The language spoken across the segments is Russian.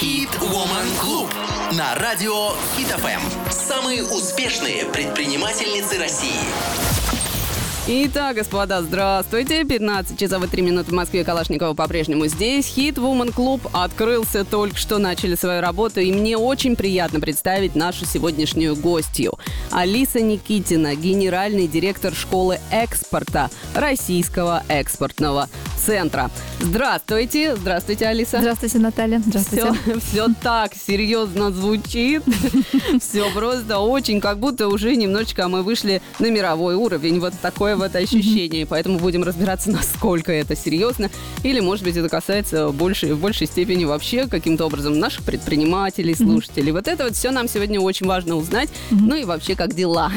Hit Woman Club на радио Hit FM. Самые успешные предпринимательницы России. Итак, господа, здравствуйте. 15 часов и 3 минуты в Москве. Калашникова по-прежнему здесь. Хит Woman Club открылся только что, начали свою работу. И мне очень приятно представить нашу сегодняшнюю гостью. Алиса Никитина, генеральный директор школы экспорта Российского экспортного центра. Здравствуйте. Здравствуйте, Алиса. Здравствуйте, Наталья. Здравствуйте. Все, все так серьезно звучит. Все просто очень, как будто уже немножечко мы вышли на мировой уровень. Вот такое вот ощущение. Поэтому будем разбираться, насколько это серьезно. Или, может быть, это касается больше, в большей степени вообще каким-то образом наших предпринимателей, слушателей. Вот это вот все нам сегодня очень важно узнать. Ну и вообще, как дела?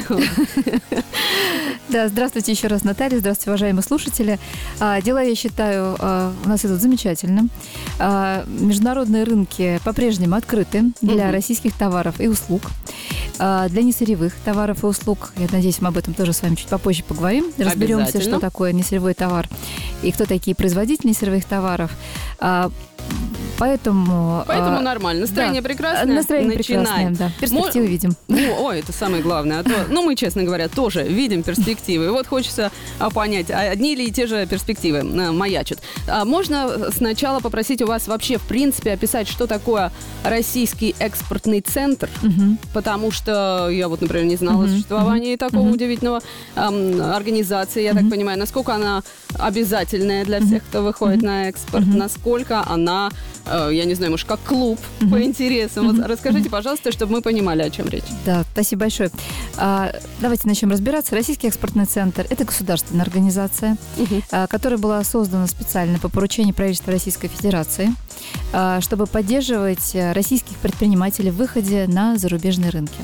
Да, здравствуйте еще раз, Наталья. Здравствуйте, уважаемые слушатели. А, дела, я считаю, а, у нас идут замечательно. А, международные рынки по-прежнему открыты для российских товаров и услуг. Для несырьевых товаров и услуг, я надеюсь, мы об этом тоже с вами чуть попозже поговорим. Разберемся, что такое несырьевой товар и кто такие производители несырьевых товаров. Поэтому... Поэтому а, нормально. Настроение да, прекрасное. Настроение Начинаем. прекрасное, да. Перспективы Мо... видим. Ну, ой, это самое главное. А то, ну, мы, честно говоря, тоже видим перспективы. И вот хочется а, понять, а одни ли те же перспективы а, маячат. А можно сначала попросить у вас вообще, в принципе, описать, что такое российский экспортный центр, угу. потому что я вот, например, не знала угу. существования угу. такого угу. удивительного эм, организации, я угу. так понимаю, насколько она обязательная для всех, кто выходит угу. на экспорт, угу. насколько она Э, я не знаю, может, как клуб mm-hmm. по интересам. Вот расскажите, пожалуйста, чтобы мы понимали, о чем речь. Да, спасибо большое. А, давайте начнем разбираться. Российский экспортный центр – это государственная организация, mm-hmm. которая была создана специально по поручению правительства Российской Федерации, а, чтобы поддерживать российских предпринимателей в выходе на зарубежные рынки.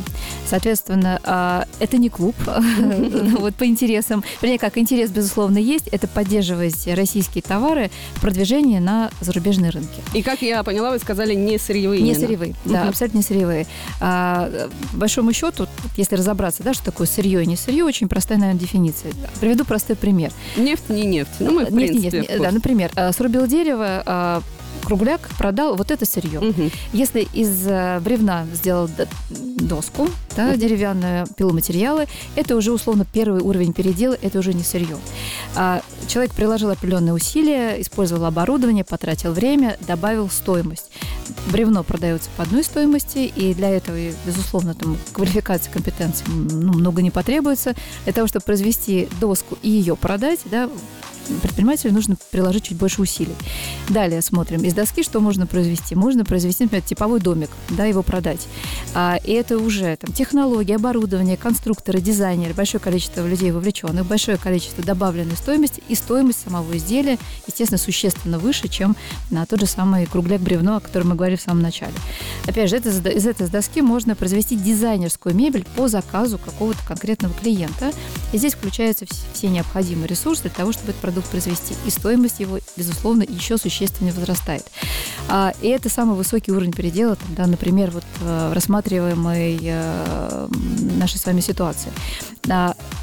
Соответственно, а, это не клуб, вот по интересам. Вернее, как интерес, безусловно, есть, это поддерживать российские товары в продвижении на зарубежные рынки. И как я поняла, вы сказали не сырьевые. Не сырьевые, да, угу. абсолютно не сырьевые. А, большому счету, если разобраться, да, что такое сырье и не сырье, очень простая, наверное, дефиниция. Приведу простой пример. Нефть, не нефть. Ну, мы, в нефть, принципе, не нефть. Да, например, а, срубил дерево, а, кругляк продал вот это сырье. Угу. Если из э, бревна сделал доску, да, угу. деревянную, пиломатериалы, это уже условно первый уровень передела, это уже не сырье. А человек приложил определенные усилия, использовал оборудование, потратил время, добавил стоимость. Бревно продается по одной стоимости, и для этого, безусловно, там квалификации, компетенции ну, много не потребуется. Для того, чтобы произвести доску и ее продать, да, предпринимателю нужно приложить чуть больше усилий. Далее смотрим. Из доски что можно произвести? Можно произвести, например, типовой домик, да, его продать. А, и это уже там, технологии, оборудование, конструкторы, дизайнеры, большое количество людей вовлеченных, большое количество добавленной стоимости и стоимость самого изделия, естественно, существенно выше, чем на тот же самый кругляк-бревно, о котором мы говорили в самом начале. Опять же, это, из этой доски можно произвести дизайнерскую мебель по заказу какого-то конкретного клиента. И здесь включаются все необходимые ресурсы для того, чтобы этот продукт продукт произвести, и стоимость его, безусловно, еще существенно возрастает. А, и это самый высокий уровень передела, да, например, вот э, рассматриваемой э, нашей с вами ситуации.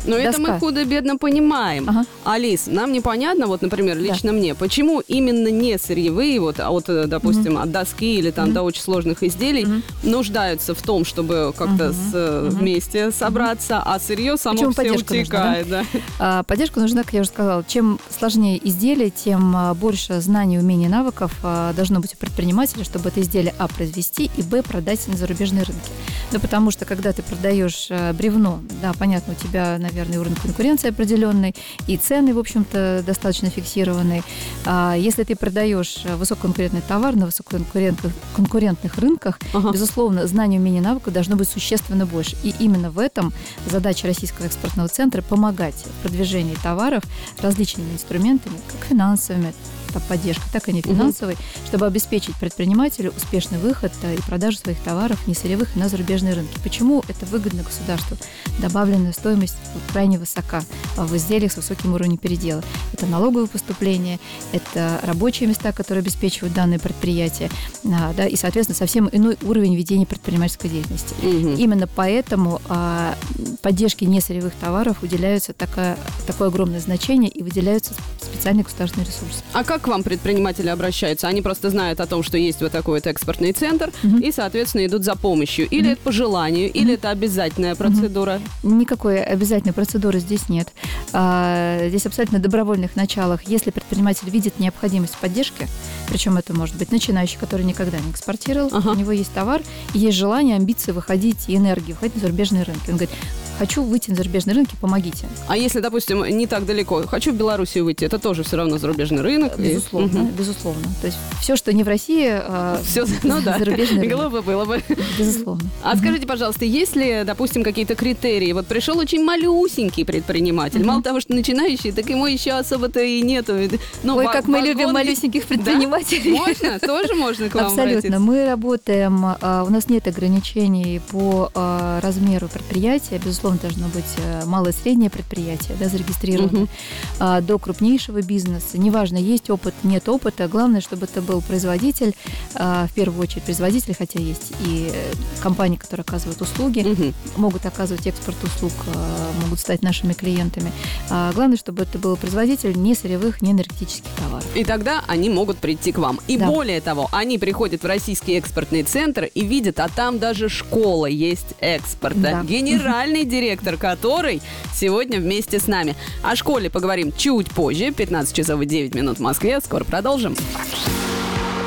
Но доска. это мы худо-бедно понимаем. Ага. Алис, нам непонятно, вот, например, лично да. мне, почему именно не сырьевые, вот, а вот, э, допустим, угу. от доски или там угу. до очень сложных изделий угу. нуждаются в том, чтобы как-то угу. с, угу. вместе собраться, угу. а сырье само Почему все утекает. Нужна, да? Да? А, поддержка нужна, как я уже сказала. Чем сложнее изделие, тем а, больше знаний, умений, навыков а, должно быть у предпринимателя, чтобы это изделие А произвести и Б продать на зарубежные рынки. Ну, потому что, когда ты продаешь бревно, да, понятно, у тебя, наверное, уровень конкуренции определенный, и цены, в общем-то, достаточно фиксированные. А если ты продаешь высококонкурентный товар на высококонкурентных конкурентных рынках, ага. безусловно, знания, умения, навыков должно быть существенно больше. И именно в этом задача Российского экспортного центра помогать в продвижении товаров различными инструментами, как финансовыми, поддержка, так и не финансовой, угу. чтобы обеспечить предпринимателю успешный выход э, и продажу своих товаров не сырьевых на зарубежные рынки. Почему это выгодно государству? Добавленная стоимость крайне высока в изделиях с высоким уровнем передела. Это налоговые поступления, это рабочие места, которые обеспечивают данные предприятия, а, да, и, соответственно, совсем иной уровень ведения предпринимательской деятельности. Угу. Именно поэтому а, поддержке несырьевых товаров уделяется такое, такое огромное значение и выделяются специальные государственные ресурсы. А как к вам предприниматели обращаются? Они просто знают о том, что есть вот такой вот экспортный центр, угу. и, соответственно, идут за помощью. Или угу. это по желанию, угу. или это обязательная процедура? Угу. Никакой обязательной процедуры здесь нет. А, здесь абсолютно добровольных началах. Если предприниматель видит необходимость поддержки, причем это может быть начинающий, который никогда не экспортировал, ага. у него есть товар, есть желание, амбиции выходить и энергии, выходить на зарубежные рынки. Он говорит, хочу выйти на зарубежные рынки, помогите. А если, допустим, не так далеко, хочу в Белоруссию выйти, это тоже все равно зарубежный рынок? Безусловно, и... безусловно. То есть все, что не в России, а все, ну, да. зарубежный рынок. Глупо было бы. Безусловно. А скажите, пожалуйста, есть ли, допустим, какие-то критерии? Вот пришел очень малюсенький предприниматель, мало того, что начинающий, так ему еще особо-то и нету. Ну, Ой, как мы любим малюсеньких предпринимателей. Можно? Тоже можно к вам Абсолютно. Мы работаем, а, у нас нет ограничений по а, размеру предприятия, безусловно, безусловно, должно быть э, малое и среднее предприятие, да, зарегистрировано, угу. до крупнейшего бизнеса. Неважно, есть опыт, нет опыта, главное, чтобы это был производитель, а, в первую очередь производитель, хотя есть и э, компании, которые оказывают услуги, угу. могут оказывать экспорт услуг, а, могут стать нашими клиентами. Главное, чтобы это был производитель не сырьевых, не энергетических товаров. И тогда они могут прийти к вам. И да. более того, они приходят в российский экспортный центр и видят, а там даже школа есть экспорта. Да. Генеральный директор которой сегодня вместе с нами. О школе поговорим чуть позже, 15 часов и 9 минут в Москве. Скоро продолжим.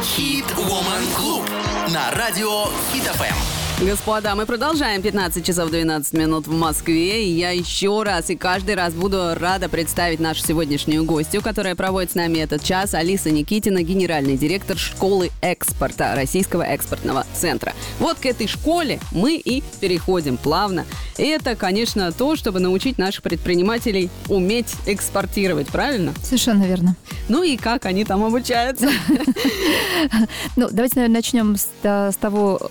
Хит Woman Клуб на радио Хит ФМ. Господа, мы продолжаем 15 часов 12 минут в Москве. И я еще раз и каждый раз буду рада представить нашу сегодняшнюю гостью, которая проводит с нами этот час. Алиса Никитина, генеральный директор школы экспорта Российского экспортного центра. Вот к этой школе мы и переходим плавно. И это, конечно, то, чтобы научить наших предпринимателей уметь экспортировать, правильно? Совершенно верно. Ну и как они там обучаются? Ну, давайте, наверное, начнем с того,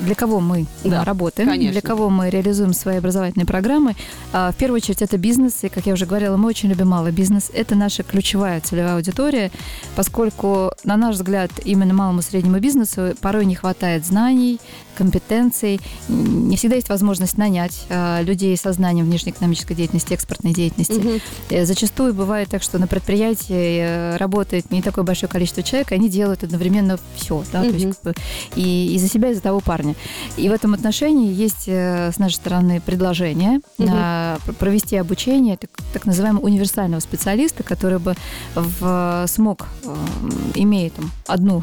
для кого мы да, работаем, конечно. для кого мы реализуем свои образовательные программы. А, в первую очередь это бизнес, и, как я уже говорила, мы очень любим малый бизнес. Это наша ключевая целевая аудитория, поскольку, на наш взгляд, именно малому и среднему бизнесу порой не хватает знаний, компетенций. Не всегда есть возможность нанять э, людей со знанием внешнеэкономической деятельности, экспортной деятельности. Угу. Зачастую бывает так, что на предприятии э, работает не такое большое количество человек, и они делают одновременно все, да, угу. то есть, как бы, и, и за себя, и за того парня. И в этом отношении есть с нашей стороны предложение угу. провести обучение так, так называемого универсального специалиста, который бы в, смог, имея там, одну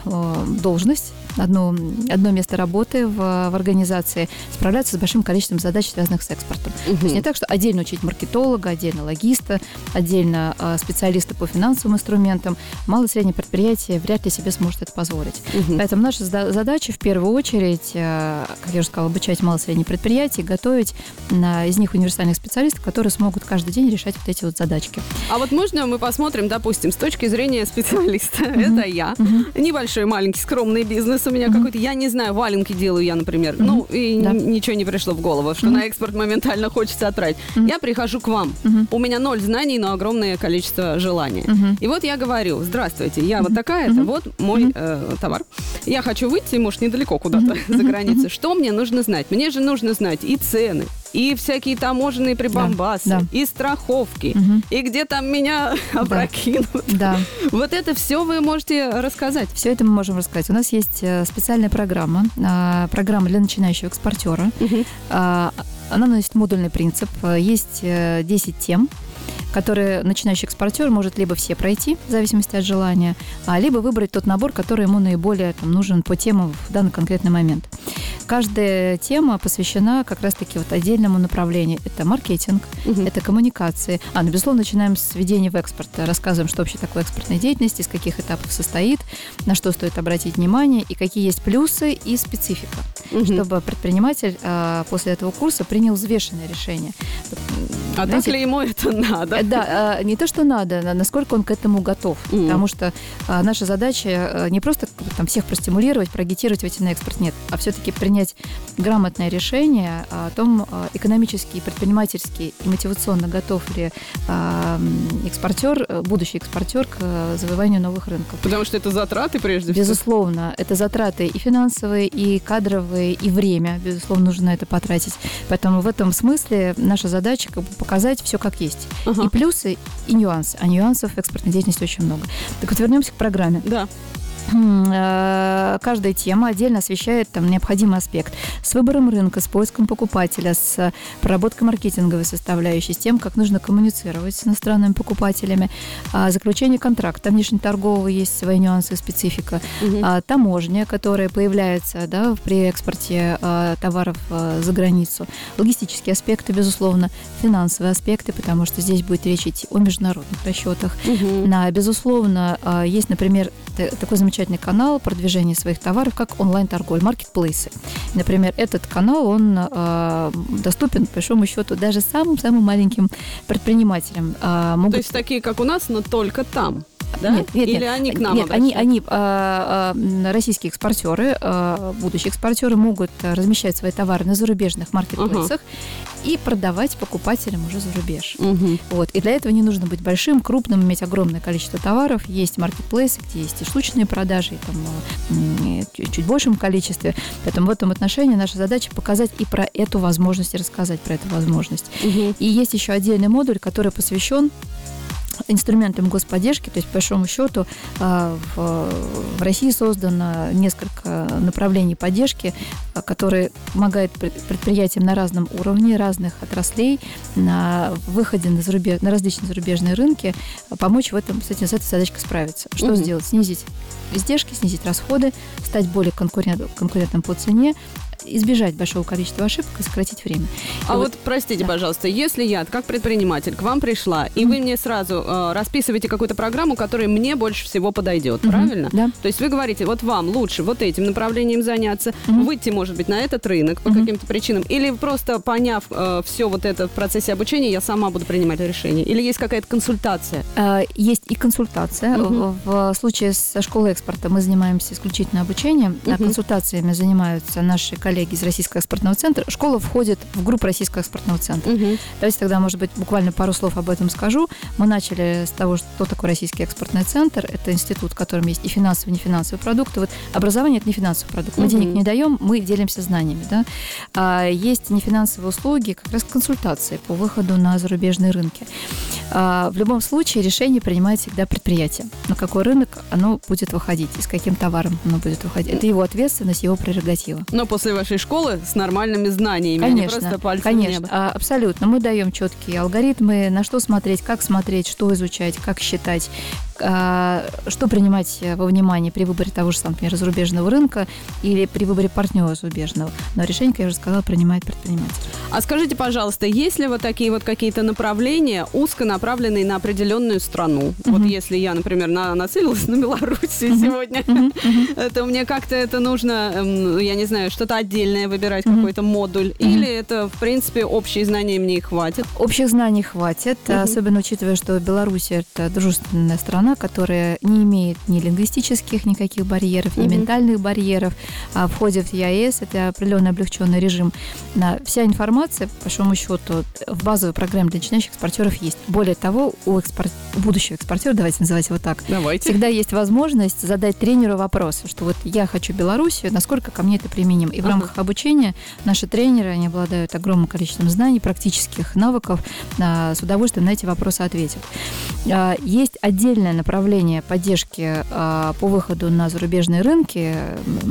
должность, одно, одно место работы в, в организации, справляться с большим количеством задач, связанных с экспортом. Угу. То есть не так, что отдельно учить маркетолога, отдельно логиста, отдельно э, специалиста по финансовым инструментам. Малое и среднее предприятие вряд ли себе сможет это позволить. Угу. Поэтому наша задача в первую очередь, э, как я уже сказала, обучать малое и среднее предприятие, готовить на, из них универсальных специалистов, которые смогут каждый день решать вот эти вот задачки. А вот можно мы посмотрим, допустим, с точки зрения специалиста, это я, небольшой маленький скромный бизнес у меня какой-то, я не знаю, валенки делаю я, например, mm-hmm. ну, и да. ничего не пришло в голову, что mm-hmm. на экспорт моментально хочется отправить. Mm-hmm. Я прихожу к вам, mm-hmm. у меня ноль знаний, но огромное количество желания. Mm-hmm. И вот я говорю, здравствуйте, я mm-hmm. вот такая-то, mm-hmm. вот мой mm-hmm. э, товар. Я хочу выйти, может, недалеко куда-то mm-hmm. за границей. Что мне нужно знать? Мне же нужно знать и цены, и всякие таможенные прибамбасы, да, да. и страховки, угу. и где там меня да. опрокинут. Да. Вот это все вы можете рассказать. Все это мы можем рассказать. У нас есть э, специальная программа, а, программа для начинающего экспортера. Угу. Она носит модульный принцип. Есть 10 э, тем, которые начинающий экспортер может либо все пройти, в зависимости от желания, а либо выбрать тот набор, который ему наиболее там, нужен по темам в данный конкретный момент. Каждая тема посвящена как раз-таки вот отдельному направлению. Это маркетинг, угу. это коммуникации. А, ну, безусловно, начинаем с введения в экспорт. Рассказываем, что вообще такое экспортная деятельность, из каких этапов состоит, на что стоит обратить внимание и какие есть плюсы и специфика. Угу. Чтобы предприниматель а, после этого курса принял взвешенное решение. А Знаете, так ли ему это надо? Э, да, а, не то, что надо, а насколько он к этому готов. Mm. Потому что а, наша задача не просто там, всех простимулировать, проагитировать выйти на экспорт, нет, а все-таки принять грамотное решение о том, экономически, предпринимательски и мотивационно готов ли экспортер, будущий экспортер к завоеванию новых рынков. Потому что это затраты прежде всего? Безусловно, это затраты и финансовые, и кадровые, и время, безусловно, нужно на это потратить. Поэтому в этом смысле наша задача как бы показать все как есть. Ага. И плюсы, и нюансы. А нюансов в экспортной деятельности очень много. Так вот, вернемся к программе. Да. Э, каждая тема отдельно освещает там необходимый аспект с выбором рынка, с поиском покупателя, с проработкой маркетинговой составляющей, с тем, как нужно коммуницировать с иностранными покупателями, а, заключение контракта внешнеторгового есть свои нюансы специфика, угу. таможня, которая появляется да, при экспорте а, товаров за границу, логистические аспекты, безусловно, финансовые аспекты, потому что здесь будет речь идти о международных расчетах. Угу. Безусловно, есть, например, такой замечательный канал продвижения своих товаров, как онлайн-торговля, маркетплейсы. Например, этот канал, он э, доступен, по большому счету, даже самым-самым маленьким предпринимателям. Э, могут... То есть такие, как у нас, но только там? Да? Нет, нет, Или нет, они к нам Нет, они, они а, а, российские экспортеры, а, будущие экспортеры могут размещать свои товары на зарубежных маркетплейсах uh-huh. и продавать покупателям уже за рубеж. Uh-huh. Вот. И для этого не нужно быть большим, крупным, иметь огромное количество товаров. Есть маркетплейсы, где есть и штучные продажи, и там, и чуть большем количестве. Поэтому в этом отношении наша задача показать и про эту возможность, и рассказать про эту возможность. Uh-huh. И есть еще отдельный модуль, который посвящен инструментом господдержки, то есть, по большому счету, а, в России создано несколько направлений поддержки, а, которые помогают предприятиям на разном уровне, разных отраслей, на выходе на, зарубеж... на различные зарубежные рынки, а, помочь в этом, с, этим, с этой задачкой справиться. Что угу. сделать? Снизить издержки, снизить расходы, стать более конкурент, конкурентным по цене, избежать большого количества ошибок и сократить время. А вот, вот, простите, да. пожалуйста, если я, как предприниматель, к вам пришла, и mm-hmm. вы мне сразу э, расписываете какую-то программу, которая мне больше всего подойдет, mm-hmm. правильно? Да. То есть вы говорите, вот вам лучше вот этим направлением заняться, mm-hmm. выйти, может быть, на этот рынок по mm-hmm. каким-то причинам, или просто поняв э, все вот это в процессе обучения, я сама буду принимать решение? Или есть какая-то консультация? Э, есть и консультация. Mm-hmm. В, случае со школой экспорта мы занимаемся исключительно обучением, mm-hmm. консультациями занимаются наши коллеги коллеги из Российского экспортного центра. Школа входит в группу Российского экспортного центра. Угу. Давайте тогда, может быть, буквально пару слов об этом скажу. Мы начали с того, что такое Российский экспортный центр. Это институт, в котором есть и финансовые, и нефинансовые продукты. Вот образование – это не финансовый продукт. Мы угу. денег не даем, мы делимся знаниями. Да? А есть нефинансовые услуги, как раз консультации по выходу на зарубежные рынки. А, в любом случае решение принимает всегда предприятие. На какой рынок оно будет выходить и с каким товаром оно будет выходить. Это его ответственность, его прерогатива. Но после вашей школы с нормальными знаниями, конечно, а не просто пальцем Конечно, в небо. А, абсолютно. Мы даем четкие алгоритмы, на что смотреть, как смотреть, что изучать, как считать, что принимать во внимание при выборе того же например, зарубежного рынка или при выборе партнера зарубежного. Но решение, как я уже сказала, принимает предприниматель. А скажите, пожалуйста, есть ли вот такие вот какие-то направления, узко направленные на определенную страну? Mm-hmm. Вот если я, например, на, нацелилась на Белоруссию mm-hmm. сегодня, mm-hmm. то мне как-то это нужно, эм, я не знаю, что-то отдельное выбирать, mm-hmm. какой-то модуль, mm-hmm. или это, в принципе, общие знания мне и хватит? Общих знаний хватит, mm-hmm. особенно учитывая, что Беларусь это дружественная страна, страна, которая не имеет ни лингвистических никаких барьеров, ни mm-hmm. ментальных барьеров. А в ходе в ЕАЭС это определенный облегченный режим. Вся информация, по большому счету, в базовой программе для начинающих экспортеров есть. Более того, у, экспорт... будущего экспортера, давайте называть его так, давайте. всегда есть возможность задать тренеру вопрос, что вот я хочу Белоруссию, насколько ко мне это применим. И в uh-huh. рамках обучения наши тренеры, они обладают огромным количеством знаний, практических навыков, а, с удовольствием на эти вопросы ответят. А, есть отдельная направление поддержки а, по выходу на зарубежные рынки.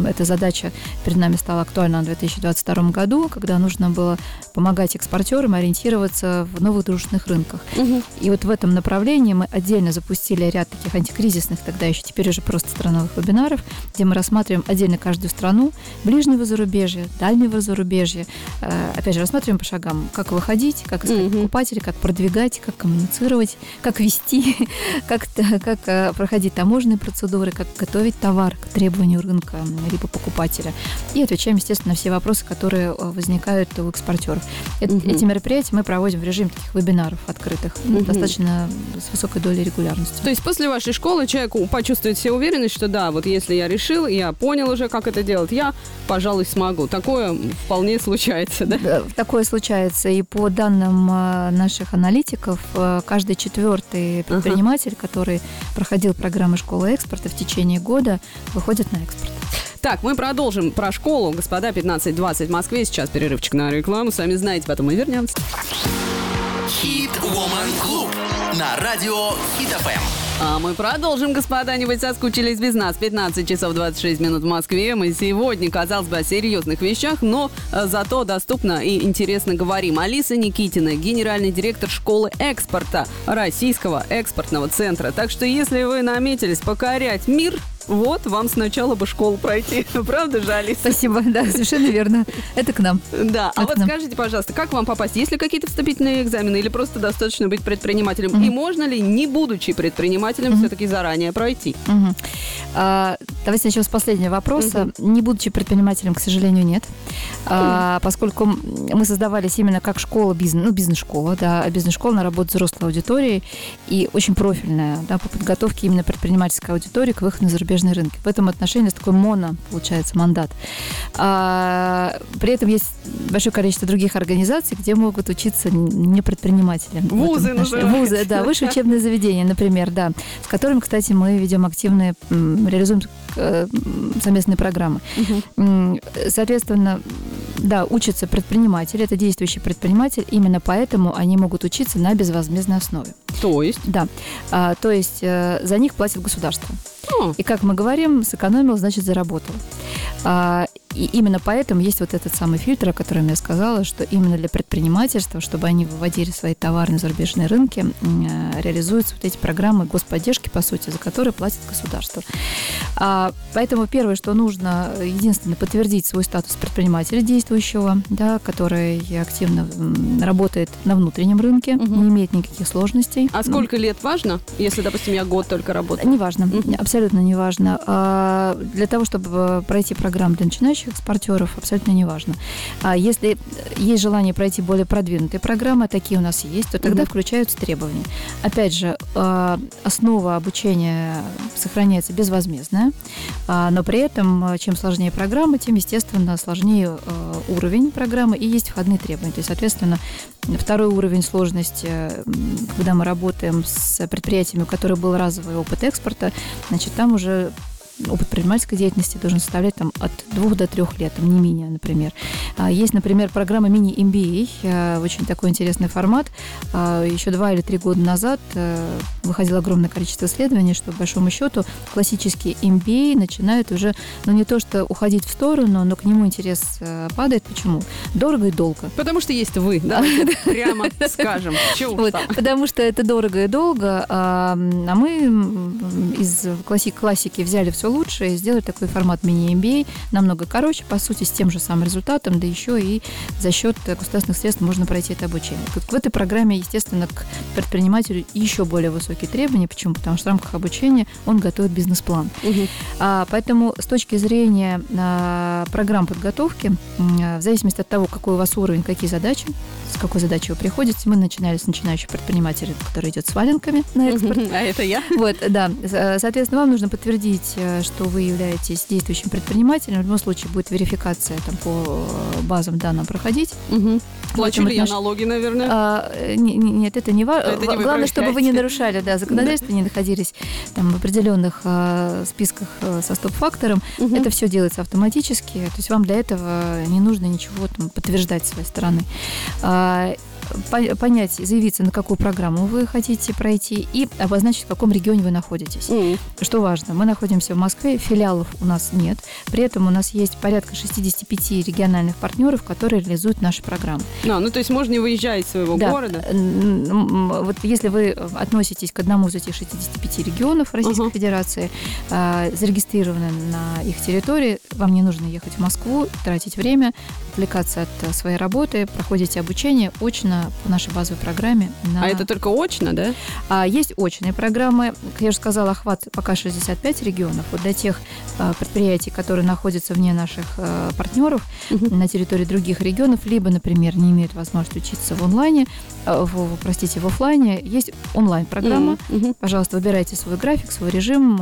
Эта задача перед нами стала актуальна в 2022 году, когда нужно было помогать экспортерам ориентироваться в новых дружественных рынках. Угу. И вот в этом направлении мы отдельно запустили ряд таких антикризисных, тогда еще теперь уже просто страновых вебинаров, где мы рассматриваем отдельно каждую страну, ближнего зарубежья, дальнего зарубежья. А, опять же, рассматриваем по шагам, как выходить, как искать угу. покупателей, как продвигать, как коммуницировать, как вести, как как э, проходить таможенные процедуры, как готовить товар к требованию рынка либо покупателя. И отвечаем, естественно, на все вопросы, которые э, возникают у экспортеров. Угу. Эти мероприятия мы проводим в режиме таких вебинаров открытых, угу. достаточно с высокой долей регулярности. То есть после вашей школы человек почувствует себе уверенность, что да, вот если я решил, я понял уже, как это делать, я, пожалуй, смогу. Такое вполне случается, да? да такое случается. И по данным э, наших аналитиков, каждый четвертый предприниматель, ага. который проходил программы школы экспорта в течение года, выходит на экспорт. Так, мы продолжим про школу. Господа, 15.20 в Москве. Сейчас перерывчик на рекламу. Сами знаете, потом мы вернемся. Hit Woman Club на радио Hit FM. А мы продолжим, господа, не быть соскучились без нас. 15 часов 26 минут в Москве. Мы сегодня, казалось бы, о серьезных вещах, но э, зато доступно и интересно говорим. Алиса Никитина, генеральный директор школы экспорта Российского экспортного центра. Так что, если вы наметились покорять мир, вот, вам сначала бы школу пройти. Правда же, Алиса? Спасибо, да, совершенно верно. Это к нам. Да. А вот нам. скажите, пожалуйста, как вам попасть? Есть ли какие-то вступительные экзамены или просто достаточно быть предпринимателем? И можно ли, не будучи предпринимателем, все-таки заранее пройти? А, давайте начнем с последнего вопроса. Не будучи предпринимателем, к сожалению, нет. А, поскольку мы создавались именно как школа, бизнес, ну, бизнес-школа, да, а бизнес-школа на работу взрослой аудиторией и очень профильная, да, по подготовке именно предпринимательской аудитории к выходу на зарубежные рынки. В этом отношении такой моно, получается, мандат. А, при этом есть большое количество других организаций, где могут учиться не предприниматели. Вузы. Вузы, да, высшие учебные заведения, например, да, с которыми, кстати, мы ведем активные, реализуем э, совместные программы. Соответственно, да, учатся предприниматели, это действующий предприниматель, именно поэтому они могут учиться на безвозмездной основе. То есть? Да, А, то есть э, за них платит государство. О, И как мы говорим, сэкономил, значит заработал. А, И именно поэтому есть вот этот самый фильтр, о котором я сказала, что именно для предпринимательства, чтобы они выводили свои товары на зарубежные рынки, э, реализуются вот эти программы господдержки, по сути, за которые платит государство. А, Поэтому первое, что нужно, единственное, подтвердить свой статус предпринимателя действующего, да, который активно работает на внутреннем рынке, Мгм. не имеет никаких сложностей. а Ну, сколько лет важно, если, допустим, я год только работаю? Неважно, Мгм. абсолютно неважно. А, Для того, чтобы э, пройти программу для начинающих экспортеров, абсолютно неважно. А Если есть желание пройти более продвинутые программы, такие у нас есть, то тогда Мгм. включаются требования. Опять же, а, основа обучения сохраняется безвозмездная, а, но при этом, э, чем сложнее программа, тем, естественно, сложнее э, уровень программы и есть входные требования. То есть, соответственно, Второй уровень сложности, м, когда мы работаем с предприятиями, у которых был разовый опыт экспорта, значит, там уже опыт предпринимательской деятельности должен составлять там, от двух до трех лет, там, не менее, например. А, Есть, например, программа мини-MBA, э, очень такой интересный формат. А, Еще два или три года назад э, выходило огромное количество исследований, что, по большому счету, классический MBA начинает уже, ну, не то что уходить в сторону, но к нему интерес э, падает. Почему? Дорого и долго. Потому что есть вы, давайте прямо скажем. Вот, потому что это дорого и долго, а, а мы из класси- классики взяли все лучшее и сделали такой формат мини-MBA, намного короче, по сути, с тем же самым результатом, да еще и за счет государственных средств можно пройти это обучение. Вот В этой программе, естественно, к предпринимателю еще более высокие требования. Почему? Потому что в рамках обучения он готовит бизнес-план. Мгм. А, Поэтому с точки зрения а, программ подготовки, м, в зависимости от того, какой у вас уровень, какие задачи, с какой задачей вы приходите, мы начинали с начинающего предпринимателя, который идет с валенками на экспорт. А это я? Вот, да. Со- Соответственно, вам нужно подтвердить, э, что вы являетесь действующим предпринимателем. В любом случае будет верификация там, по э, базам данным проходить. Плачу ли я налоги, наверное? А, э, не- не- нет, это не важно. Вы Главное, чтобы вы не нарушали да, законодательство, не находились там, в определенных э, списках э, со стоп-фактором. Мгм. Это все делается автоматически. То есть вам для этого не нужно ничего там, подтверждать с своей стороны. А, понять, заявиться, на какую программу вы хотите пройти и обозначить, в каком регионе вы находитесь. М. Что важно, мы находимся в Москве, филиалов у нас нет. При этом у нас есть порядка 65 региональных партнеров, которые реализуют наши программы. А, ну то есть можно не выезжать из своего Да. города? Вот если вы относитесь к одному из этих 65 регионов Российской Ага. Федерации, а, зарегистрированы на их территории, вам не нужно ехать в Москву, тратить время, отвлекаться от э, своей работы, проходите обучение очно по нашей базовой программе. на- А это только очно, да? а есть очные программы. Как я уже сказала, охват пока 65 регионов. Вот для тех а, предприятий, которые находятся вне наших а, партнеров на территории других регионов, либо, например, не имеют возможности учиться в онлайне, а, в, простите, в офлайне, есть онлайн-программа. Пожалуйста, выбирайте свой график, свой режим.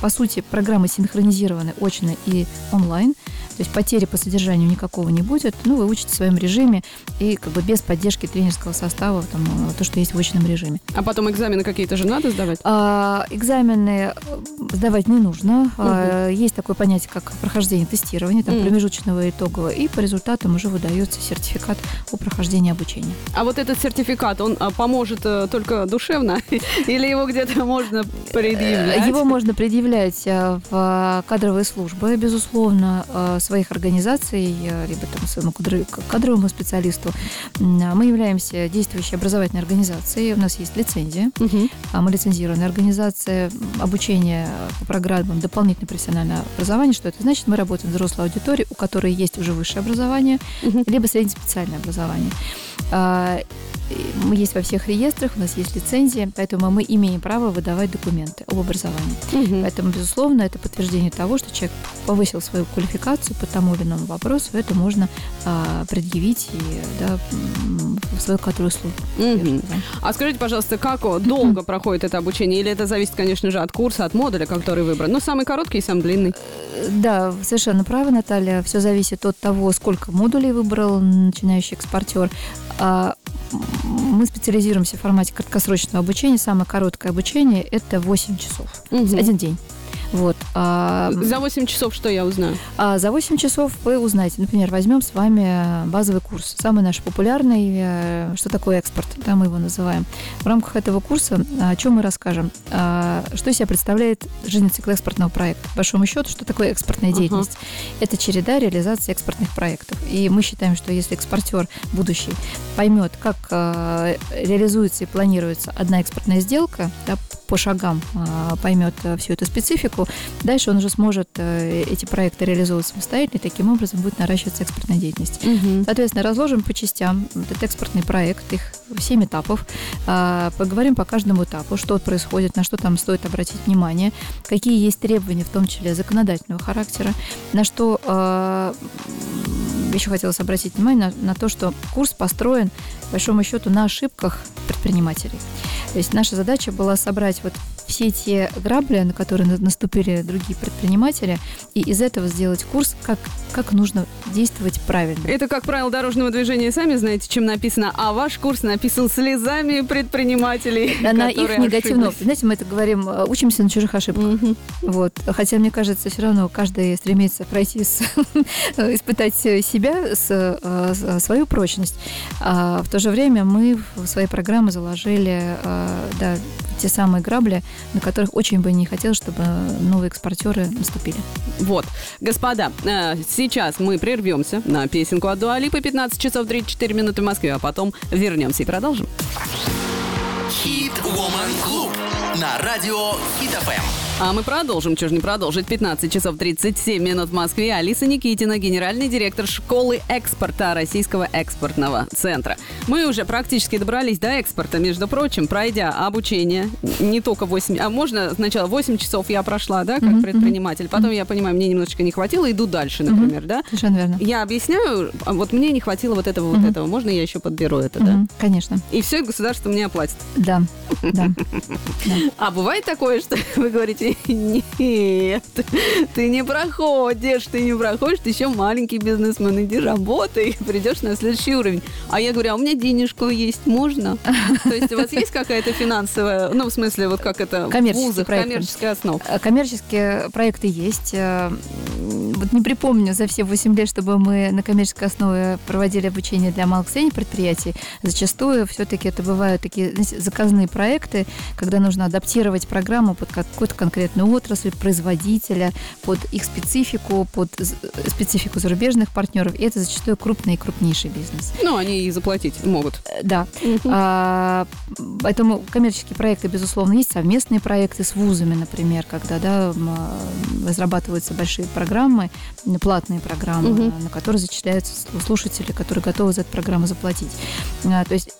По сути, программы синхронизированы очно и онлайн. То есть потери по содержанию никакого не будет. Ну, вы учите в своем режиме и как бы без поддержки тренерского состава, там, э, то, что есть в очном режиме. А потом экзамены какие-то же надо сдавать? А, экзамены э, сдавать не нужно. Угу. А, есть такое понятие, как прохождение тестирования, там, угу. промежуточного и итогового, и по результатам уже выдается сертификат о прохождении обучения. А вот этот сертификат, он а, поможет э, только душевно или его где-то можно предъявлять? Его можно предъявлять в кадровые службы, безусловно, своих организаций, либо там своему кадровому специалисту. Мы являемся действующей образовательной организацией, у нас есть лицензия, угу. мы лицензированная организация обучения по программам дополнительное профессиональное образование. Что это значит? Мы работаем с взрослой аудиторией, у которой есть уже высшее образование, угу. либо среднеспециальное образование. А, мы есть во всех реестрах, у нас есть лицензия, поэтому мы имеем право выдавать документы об образовании. Угу. Поэтому, безусловно, это подтверждение того, что человек повысил свою квалификацию по тому или иному вопросу, это можно а, предъявить и да, в свою кадровую службу. Угу. А скажите, пожалуйста, как долго проходит это обучение? Или это зависит, конечно же, от курса, от модуля, который выбран? Ну, самый короткий и самый длинный. Э, да, совершенно правы, Наталья. Все зависит от того, сколько модулей выбрал начинающий экспортер. А, мы специализируемся в формате краткосрочного обучения. Самое короткое обучение – это 8 часов. Угу. Один день. Вот. А, за 8 часов что я узнаю? А за 8 часов вы узнаете. Например, возьмем с вами базовый курс. Самый наш популярный, э, что такое экспорт, да, мы его называем. В рамках этого курса о чем мы расскажем? А, что из себя представляет жизненный цикл экспортного проекта? По большому счету, что такое экспортная деятельность? Uh-huh. Это череда реализации экспортных проектов. И мы считаем, что если экспортер будущий поймет, как э, реализуется и планируется одна экспортная сделка, да, по шагам а, поймет э, всю эту специфику, дальше он уже сможет э, эти проекты реализовывать самостоятельно, и таким образом будет наращиваться экспортная деятельность. Угу. Соответственно, разложим по частям этот экспортный проект, их 7 этапов, а, поговорим по каждому этапу, что происходит, на что там стоит обратить внимание, какие есть требования, в том числе законодательного характера, на что а, еще хотелось обратить внимание на, на то, что курс построен, по большому счету, на ошибках предпринимателей. То есть наша задача была собрать вот все те грабли, на которые наступили другие предприниматели, и из этого сделать курс, как, как нужно действовать правильно. Это, как правило дорожного движения, сами знаете, чем написано, а ваш курс написан слезами предпринимателей, На их негативном. Знаете, мы это говорим, э, учимся на чужих ошибках. Угу. Вот. Хотя, мне кажется, все равно каждый стремится пройти, с, испытать себя, с, э, свою прочность. А в то же время мы в своей программе заложили э, да, те самые грабли, на которых очень бы не хотелось, чтобы новые экспортеры наступили. Вот. Господа, э, сейчас мы прервемся на песенку от Дуалипы 15 часов 34 минуты в Москве, а потом вернемся и продолжим. Хит Woman Club на радио Хит ФМ. А мы продолжим, чего же не продолжить. 15 часов 37 минут в Москве. Алиса Никитина, генеральный директор школы экспорта Российского экспортного центра. Мы уже практически добрались до экспорта, между прочим, пройдя обучение. Не только 8, а можно сначала 8 часов я прошла, да, как mm-hmm. предприниматель. Потом я понимаю, мне немножечко не хватило, иду дальше, например, mm-hmm. да? Совершенно верно. Я объясняю, а вот мне не хватило вот этого, mm-hmm. вот этого. Можно я еще подберу это, mm-hmm. да? Конечно. И все, государство мне оплатит. Да, да. А бывает такое, что вы говорите, нет, ты не проходишь, ты не проходишь, ты еще маленький бизнесмен, иди работай, придешь на следующий уровень. А я говорю, а у меня денежка есть, можно? То есть у вас есть какая-то финансовая, ну, в смысле, вот как это коммерческие вузах, проекты. коммерческая основа? Э, коммерческие проекты есть. Э, вот не припомню за все 8 лет, чтобы мы на коммерческой основе проводили обучение для малых и средних предприятий. Зачастую все-таки это бывают такие знаете, заказные проекты, когда нужно адаптировать программу под какой-то конкретную отрасль, производителя, под их специфику, под специфику зарубежных партнеров. И это зачастую крупный и крупнейший бизнес. Ну, они и заплатить могут. Э, да. А, поэтому коммерческие проекты, безусловно, есть совместные проекты с вузами, например, когда да, разрабатываются большие программы, платные программы, угу. на которые зачисляются слушатели, которые готовы за эту программу заплатить. А, то есть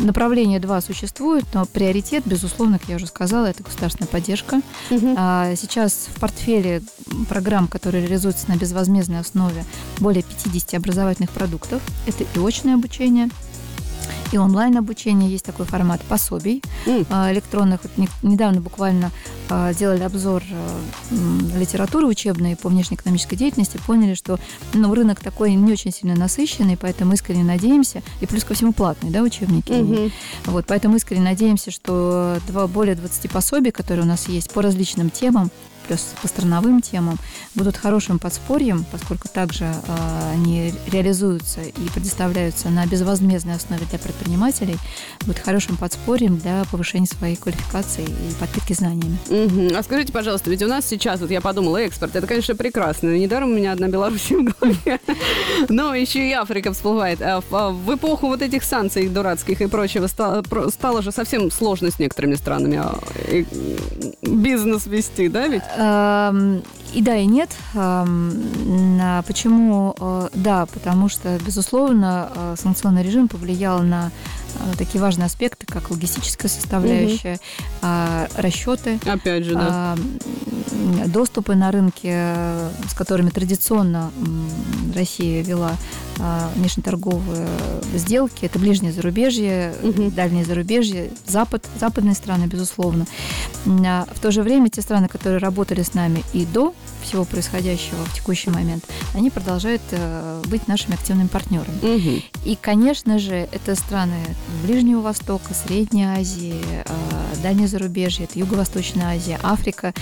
направление два существует, но приоритет, безусловно, как я уже сказала, это государственная поддержка. Угу. Сейчас в портфеле программ, которые реализуются на безвозмездной основе, более 50 образовательных продуктов. Это и очное обучение, и онлайн-обучение, есть такой формат пособий mm. электронных. Вот недавно буквально а, делали обзор а, литературы учебной по внешнеэкономической деятельности, поняли, что ну, рынок такой не очень сильно насыщенный, поэтому искренне надеемся, и плюс ко всему платные да, учебники. Mm-hmm. Вот, поэтому искренне надеемся, что два, более 20 пособий, которые у нас есть по различным темам, плюс по страновым темам, будут хорошим подспорьем, поскольку также э, они реализуются и предоставляются на безвозмездной основе для предпринимателей, будут хорошим подспорьем для повышения своей квалификации и подпитки знаниями. Угу. А скажите, пожалуйста, ведь у нас сейчас, вот я подумала, экспорт, это, конечно, прекрасно. Недаром у меня одна Беларусь в голове. Но еще и Африка всплывает. А а в эпоху вот этих санкций дурацких и прочего стало же совсем сложно с некоторыми странами бизнес вести, да, ведь? И да, и нет. Почему? Э, да, потому что, безусловно, э, санкционный режим повлиял на такие важные аспекты, как логистическая составляющая, угу. расчеты. Опять же, да. Доступы на рынке, с которыми традиционно Россия вела внешнеторговые сделки. Это ближнее зарубежье, угу. дальнее зарубежье, Запад, западные страны, безусловно. А в то же время те страны, которые работали с нами и до всего происходящего в текущий момент, они продолжают э, быть нашими активными партнерами. Угу. И, конечно же, это страны Ближнего Востока, Средней Азии, э, Дальнее зарубежье, это Юго-Восточная Азия, Африка.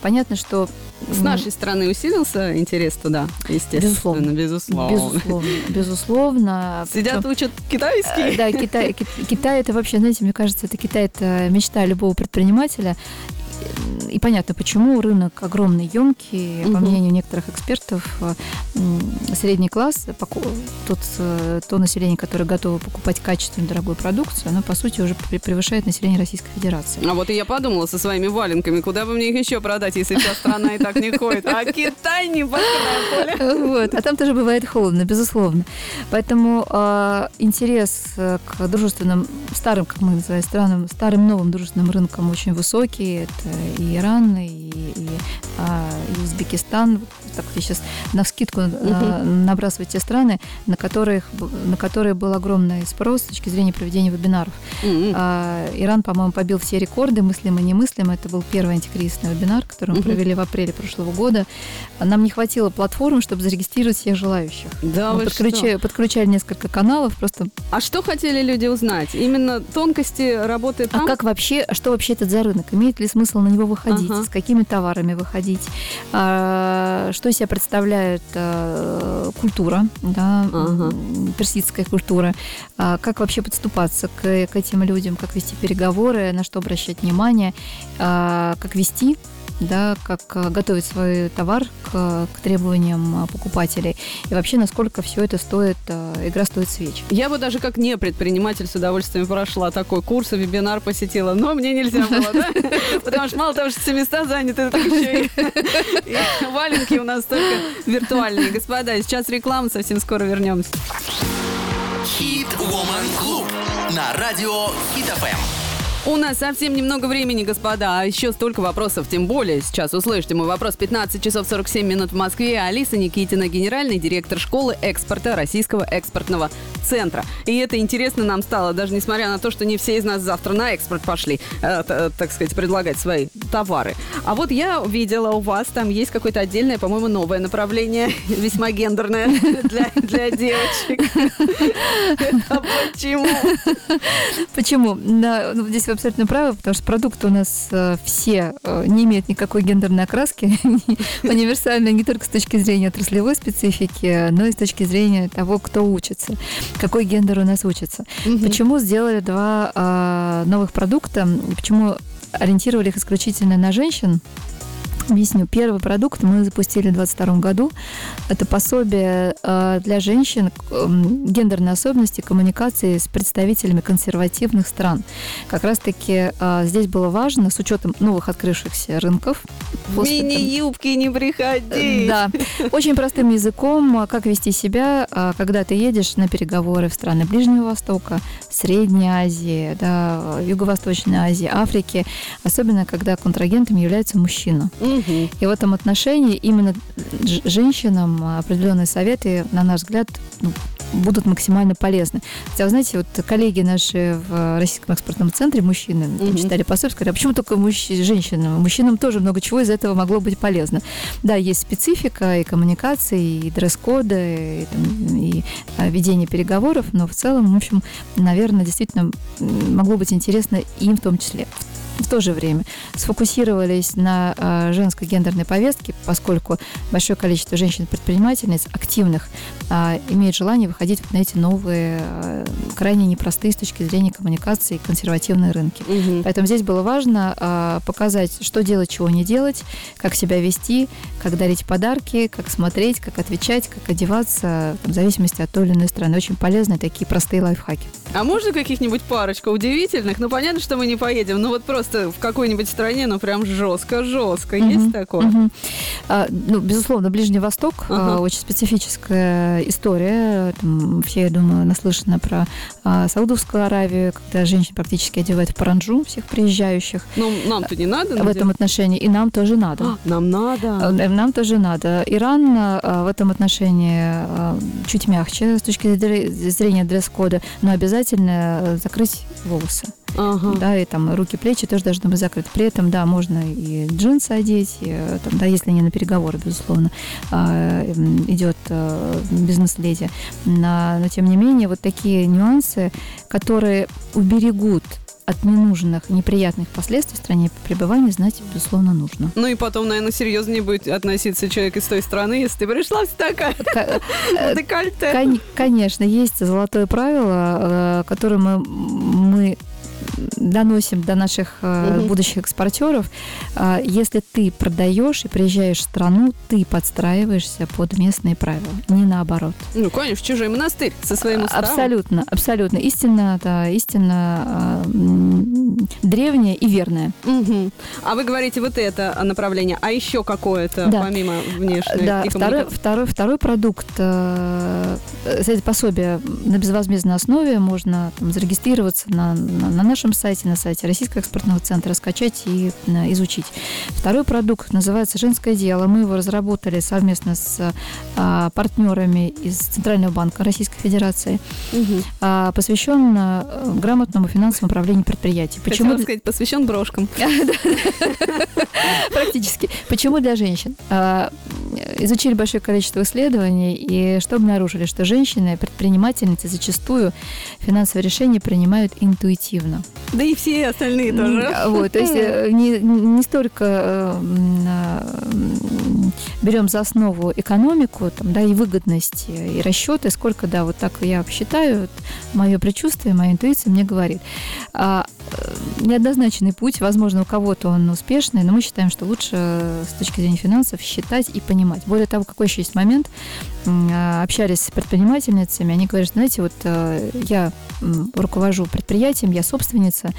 Понятно, что... С нашей стороны усилился интерес туда, естественно, безусловно. Безусловно. Безусловно. Сидят, Причем, учат китайский. Э, да, Китай, Китай это вообще, знаете, мне кажется, это Китай это мечта любого предпринимателя и понятно, почему рынок огромный, емкий. Угу. По мнению некоторых экспертов, средний класс, тот, э, то население, которое готово покупать качественную дорогую продукцию, оно, по сути, уже превышает население Российской Федерации. А вот и я подумала со своими валенками, куда бы мне их еще продать, если вся страна и так не ходит. А Китай не поле. Вот. А там тоже бывает холодно, безусловно. Поэтому э, интерес к дружественным, старым, как мы называем, странам, старым новым дружественным рынкам очень высокий. Это и Иран, и, и, а, и Узбекистан. Так я сейчас на вскидку uh-huh. набрасывать те страны, на, которых, на которые был огромный спрос с точки зрения проведения вебинаров. Uh-huh. А, Иран, по-моему, побил все рекорды, мыслимо и немыслимо. Это был первый антикризисный вебинар, который мы провели в апреле прошлого года. Нам не хватило платформы, чтобы зарегистрировать всех желающих. Да, мы подключали, подключали несколько каналов просто. А что хотели люди узнать? Именно тонкости работы а там? А как вообще, что вообще это за рынок? Имеет ли смысл на него выходить? Ага. С какими товарами выходить? А, что из себя представляет а, культура, да, ага. персидская культура? А, как вообще подступаться к, к этим людям? Как вести переговоры? На что обращать внимание? А, как вести да, как э, готовить свой товар к, к требованиям э, покупателей. И вообще, насколько все это стоит, э, игра стоит свеч. Я бы даже как не предприниматель с удовольствием прошла такой курс, вебинар посетила, но мне нельзя было, да? Потому что мало того, что все места заняты, так еще и валенки у нас только виртуальные. Господа, сейчас реклама, совсем скоро вернемся. Хит Woman Club на радио Хит ФМ. У нас совсем немного времени, господа, а еще столько вопросов, тем более сейчас услышите мой вопрос 15 часов 47 минут в Москве. Алиса Никитина, генеральный директор школы экспорта Российского экспортного центра. И это интересно нам стало, даже несмотря на то, что не все из нас завтра на экспорт пошли, э, э, так сказать, предлагать свои товары. А вот я видела у вас, там есть какое-то отдельное, по-моему, новое направление, весьма гендерное для, для девочек. Это почему? Почему? Да, ну, здесь абсолютно правы, потому что продукты у нас э, все э, не имеют никакой гендерной окраски, универсальные не только с точки зрения отраслевой специфики, но и с точки зрения того, кто учится, какой гендер у нас учится. Почему сделали два э, новых продукта, почему ориентировали их исключительно на женщин? Объясню. Первый продукт мы запустили в 2022 году. Это пособие э, для женщин гендерной особенности коммуникации с представителями консервативных стран. Как раз-таки э, здесь было важно, с учетом новых открывшихся рынков. Мини-юбки не приходи! Да. Очень простым языком, как вести себя, э, когда ты едешь на переговоры в страны Ближнего Востока, Средней Азии, да, Юго-Восточной Азии, Африки, особенно когда контрагентом является мужчина. Угу. И в этом отношении именно женщинам определенные советы, на наш взгляд, ну, будут максимально полезны. Хотя, вы знаете, вот коллеги наши в Российском экспортном центре, мужчины, mm-hmm. читали пособие, сказали, а почему только мужч... женщинам? Мужчинам тоже много чего из этого могло быть полезно. Да, есть специфика и коммуникации, и дресс-коды, и, там, и а, ведение переговоров, но в целом, в общем, наверное, действительно могло быть интересно им в том числе в то же время сфокусировались на э, женской гендерной повестке, поскольку большое количество женщин-предпринимательниц активных имеет желание выходить на эти новые, э, крайне непростые с точки зрения коммуникации консервативные рынки. Угу. Поэтому здесь было важно э, показать, что делать, чего не делать, как себя вести, как дарить подарки, как смотреть, как отвечать, как одеваться, там, в зависимости от той или иной страны. Очень полезные такие простые лайфхаки. А можно каких-нибудь парочку удивительных? Ну, понятно, что мы не поедем, ну вот просто просто в какой-нибудь стране, ну, прям жестко-жестко. Угу. Есть такое? Угу. А, ну, безусловно, Ближний Восток угу. а, очень специфическая история. Там, все, я думаю, наслышаны про а, Саудовскую Аравию, когда женщин практически одевают в паранджу всех приезжающих. Ну, нам-то не надо. В этом отношении. И нам тоже надо. А, нам надо. А, нам тоже надо. Иран а, в этом отношении а, чуть мягче с точки зрения дресс-кода, но обязательно закрыть волосы. Ага. Да, и там руки, плечи тоже должны быть закрыты. При этом, да, можно и джинсы одеть, и, там, да, если не на переговоры, безусловно, а, идет а, бизнес-леди. Но, но, тем не менее, вот такие нюансы, которые уберегут от ненужных, неприятных последствий в стране пребывания знать, безусловно, нужно. Ну и потом, наверное, серьезнее будет относиться человек из той страны, если ты пришла в такая э, декольте. Конечно, есть золотое правило, э, которое мы доносим до наших угу. будущих экспортеров, э, если ты продаешь и приезжаешь в страну, ты подстраиваешься под местные правила, не наоборот. Ну, конечно, чужой монастырь со своим уставом. Абсолютно, абсолютно. Истинно, да, истинно э, древняя и верная. Угу. А вы говорите вот это направление, а еще какое-то, да. помимо внешней Да, второй, второй, второй продукт, э, пособие на безвозмездной основе, можно там, зарегистрироваться на, на, на нашем сайте, на сайте Российского экспортного центра, скачать и э, изучить. Второй продукт называется «Женское дело». Мы его разработали совместно с а, партнерами из Центрального банка Российской Федерации. Угу. Посвящен а, грамотному финансовому управлению предприятий. Почему? Хотела сказать, посвящен брошкам. Практически. Почему для женщин? А, изучили большое количество исследований, и что обнаружили? Что женщины, предпринимательницы зачастую финансовые решения принимают интуитивно. Да и все остальные тоже. Вот, то есть э, не, не столько э, берем за основу экономику, там, да, и выгодность, и расчеты, сколько, да, вот так я считаю, вот, мое предчувствие, моя интуиция мне говорит. А, э, неоднозначный путь, возможно, у кого-то он успешный, но мы считаем, что лучше с точки зрения финансов считать и понимать. Более того, какой еще есть момент, общались с предпринимательницами, они говорят, знаете, вот я руковожу предприятием, я собственница,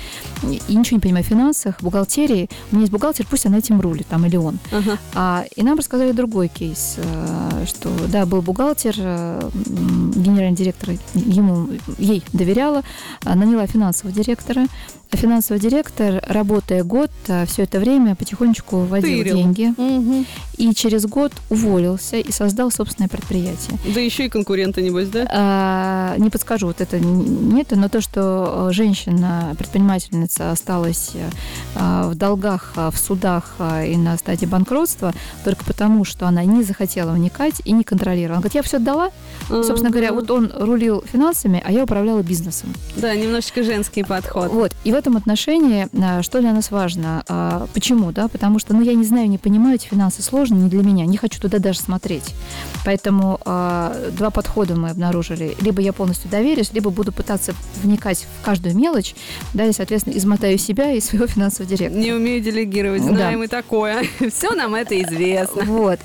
и ничего не понимаю в финансах, бухгалтерии. У меня есть бухгалтер, пусть она этим рулит, там, или он. Uh-huh. А, и нам рассказали другой кейс, э, что, да, был бухгалтер, э, генеральный директор ему, ей доверяла, наняла финансового директора, финансовый директор, работая год, э, все это время потихонечку вводил Тырил. деньги. Угу. И через год уволился и создал собственное предприятие. Да еще и конкуренты, небось, да? А, не подскажу, вот это нет, но то, что женщина, предпринимательница осталась э, в долгах, э, в судах и на стадии банкротства только потому, что она не захотела вникать и не контролировала. Она говорит, я все отдала. Uh-huh. Собственно говоря, вот он рулил финансами, а я управляла бизнесом. Да, немножечко женский подход. Вот. И этом отношении, а, что для нас важно? А, почему? Да? Потому что ну, я не знаю, не понимаю, эти финансы сложные не для меня, не хочу туда даже смотреть. Поэтому а, два подхода мы обнаружили. Либо я полностью доверюсь, либо буду пытаться вникать в каждую мелочь, да, и, соответственно, измотаю себя и своего финансового директора. Не умею делегировать, знаем да. и такое. Все нам это известно. Вот.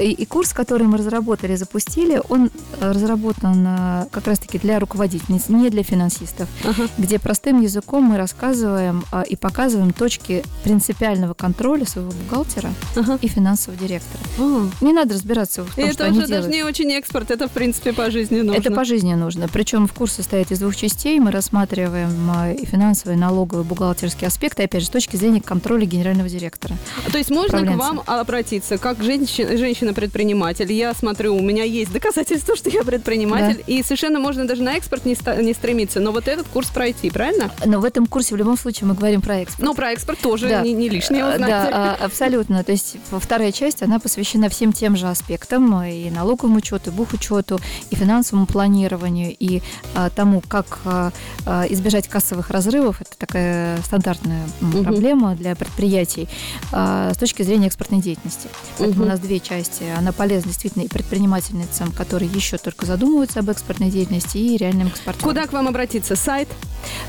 И, и курс, который мы разработали, запустили, он разработан как раз-таки для руководительниц, не для финансистов, ага. где простым языком мы рассказываем а, и показываем точки принципиального контроля своего бухгалтера ага. и финансового директора. Ага. Не надо разбираться в том, и что они это же даже не очень экспорт, это, в принципе, по жизни нужно. Это по жизни нужно. Причем в курс состоит из двух частей. Мы рассматриваем а, и финансовые, и налоговые, бухгалтерские аспекты, опять же, с точки зрения контроля генерального директора. То есть можно к вам обратиться как женщина-предприниматель? Я смотрю, у меня есть доказательства, что я предприниматель, да. и совершенно можно даже на экспорт не, не стремиться, но вот этот курс пройти, правильно? Но в этом курсе в любом случае мы говорим про экспорт. Ну, про экспорт тоже да. не, не лишнее узнать. Да, а, абсолютно. То есть вторая часть, она посвящена всем тем же аспектам, и налоговому учету, и бухучету, и финансовому планированию, и а, тому, как а, а, избежать кассовых разрывов. Это такая стандартная угу. проблема для предприятий а, с точки зрения экспортной деятельности. Поэтому угу. у нас две части. Она полезна действительно и предпринимательницам, которые еще только задумываются об экспортной деятельности, и реальным экспортерам. Куда к вам обратиться? Сайт?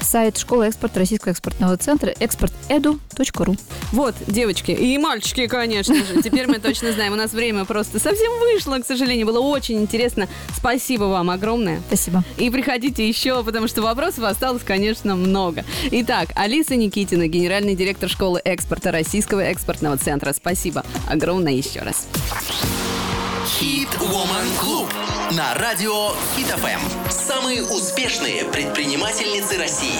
Сайт школы экспорта Российского экспортного центра экспортэду.ру. Вот, девочки и мальчики, конечно же. Теперь мы точно знаем. У нас время просто совсем вышло, к сожалению. Было очень интересно. Спасибо вам огромное. Спасибо. И приходите еще, потому что вопросов осталось, конечно, много. Итак, Алиса Никитина, генеральный директор школы экспорта Российского экспортного центра. Спасибо огромное еще раз. Хит Woman Клуб на радио Хит ФМ. Самые успешные предпринимательницы России.